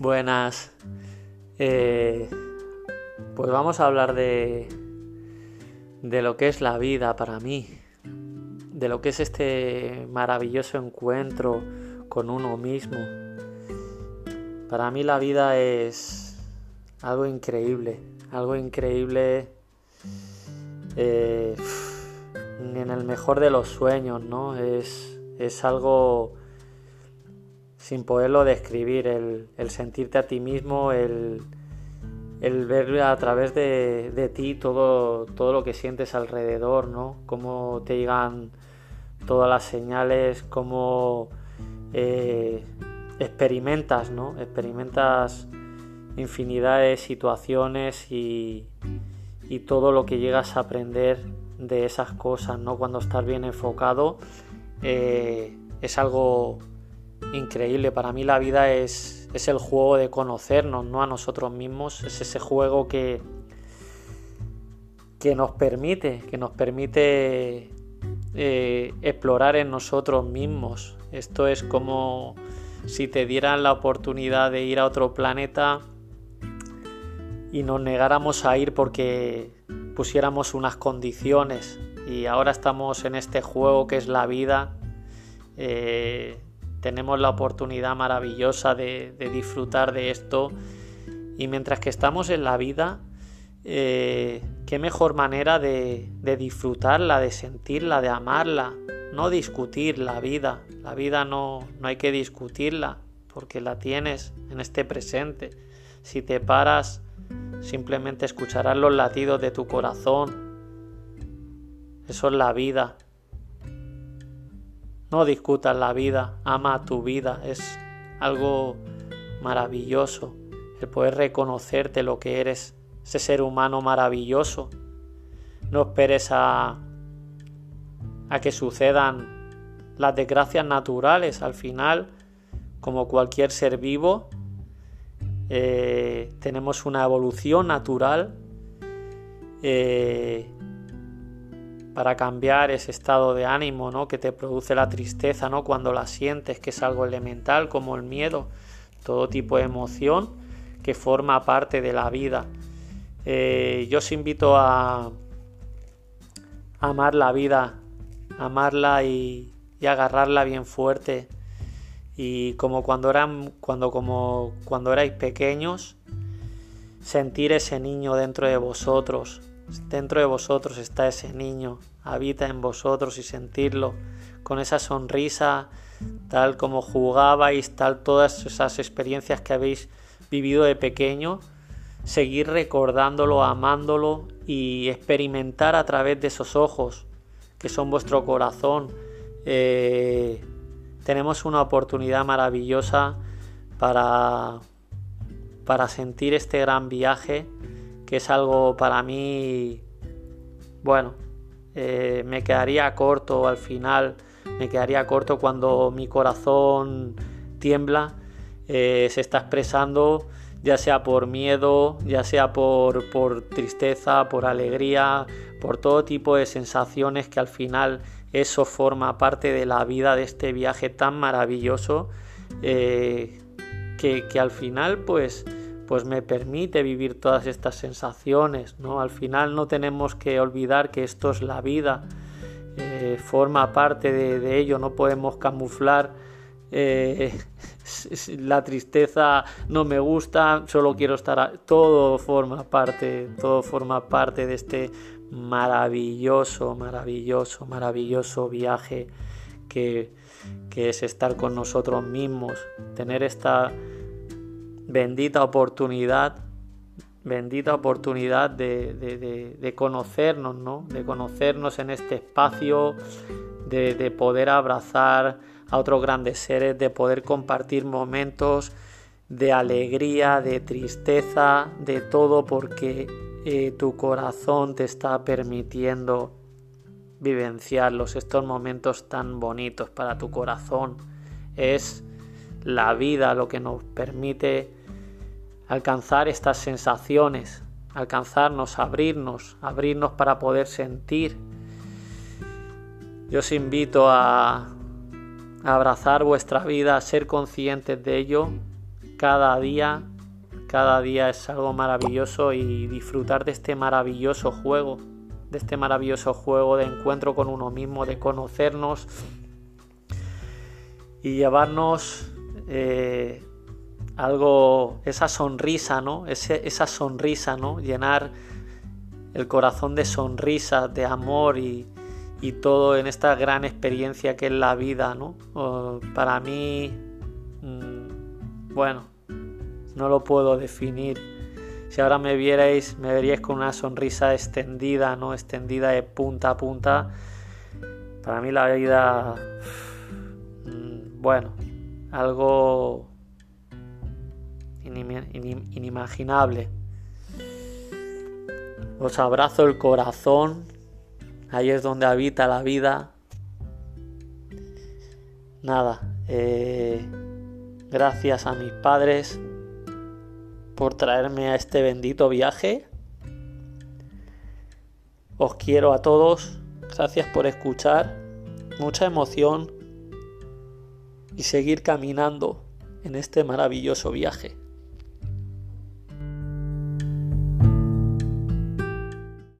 Buenas. Eh, pues vamos a hablar de, de lo que es la vida para mí, de lo que es este maravilloso encuentro con uno mismo. Para mí la vida es algo increíble, algo increíble eh, en el mejor de los sueños, ¿no? Es, es algo sin poderlo describir, el, sentirte a ti mismo, el, ver a través de, ti todo, todo lo que sientes alrededor, ¿no? Cómo te llegan todas las señales, cómo eh, experimentas, ¿no? Experimentas infinidad de situaciones y, y todo lo que llegas a aprender de esas cosas, ¿no? Cuando estás bien enfocado, eh, es algo increíble. Para mí la vida es, es el juego de conocernos, ¿no? A nosotros mismos. Es ese juego que, que nos permite, que nos permite eh, explorar en nosotros mismos. Esto es como si te dieran la oportunidad de ir a otro planeta y nos negáramos a ir porque pusiéramos unas condiciones y ahora estamos en este juego que es la vida. Eh, tenemos la oportunidad maravillosa de, disfrutar de esto y mientras que estamos en la vida, eh, qué mejor manera de, disfrutarla, de sentirla, de amarla, no discutir la vida. La vida no, no hay que discutirla porque la tienes en este presente. Si te paras, simplemente escucharás los latidos de tu corazón. Eso es la vida. No discutas la vida, ama tu vida, es algo maravilloso el poder reconocerte lo que eres, ese ser humano maravilloso. No esperes a, que sucedan las desgracias naturales. Al final, como cualquier ser vivo, eh, tenemos una evolución natural eh, para cambiar ese estado de ánimo ¿no? que te produce la tristeza ¿no? cuando la sientes, que es algo elemental como el miedo, todo tipo de emoción que forma parte de la vida. Eh, yo os invito a, amar la vida, amarla y, y, agarrarla bien fuerte. Y como cuando eran, cuando, como cuando erais pequeños, sentir ese niño dentro de vosotros, Dentro de vosotros está ese niño, habita en vosotros y sentirlo con esa sonrisa, tal como jugabais, tal todas esas experiencias que habéis vivido de pequeño, seguir recordándolo, amándolo y experimentar a través de esos ojos que son vuestro corazón. Eh, tenemos una oportunidad maravillosa para, para sentir este gran viaje que es algo para mí, bueno, eh, me quedaría corto al final, me quedaría corto cuando mi corazón tiembla, eh, se está expresando ya sea por miedo, ya sea por, por, tristeza, por alegría, por todo tipo de sensaciones que al final eso forma parte de la vida de este viaje tan maravilloso eh, que, que, al final pues pues me permite vivir todas estas sensaciones, ¿no? Al final no tenemos que olvidar que esto es la vida, eh, forma parte de, ello, no podemos camuflar eh, la tristeza, no me gusta, solo quiero estar, todo forma parte, todo forma parte de este maravilloso, maravilloso, maravilloso viaje que, que es estar con nosotros mismos, tener esta bendita oportunidad, bendita oportunidad de, conocernos, ¿no? De conocernos en este espacio, de, poder abrazar a otros grandes seres, de poder compartir momentos de alegría, de tristeza, de todo, porque eh, tu corazón te está permitiendo vivenciarlos, estos momentos tan bonitos para tu corazón. Es la vida lo que nos permite alcanzar estas sensaciones, alcanzarnos, abrirnos, abrirnos para poder sentir. Yo os invito a, abrazar vuestra vida, a ser conscientes de ello, cada día, cada día es algo maravilloso y disfrutar de este maravilloso juego, de este maravilloso juego de encuentro con uno mismo, de conocernos y llevarnos eh, algo, esa sonrisa, ¿no? esa sonrisa, ¿no? Llenar el corazón de sonrisas, de amor y, y todo en esta gran experiencia que es la vida, ¿no? para mí, mm, bueno, no lo puedo definir. Si ahora me vierais, me veríais con una sonrisa extendida, ¿no? Extendida de punta a punta. Para mí la vida, mm, bueno, algo inimaginable. Os abrazo el corazón Ahí es donde habita la vida. Nada, eh, gracias a mis padres por traerme a este bendito viaje. Os quiero a todos. Gracias por escuchar. Mucha emoción y seguir caminando en este maravilloso viaje.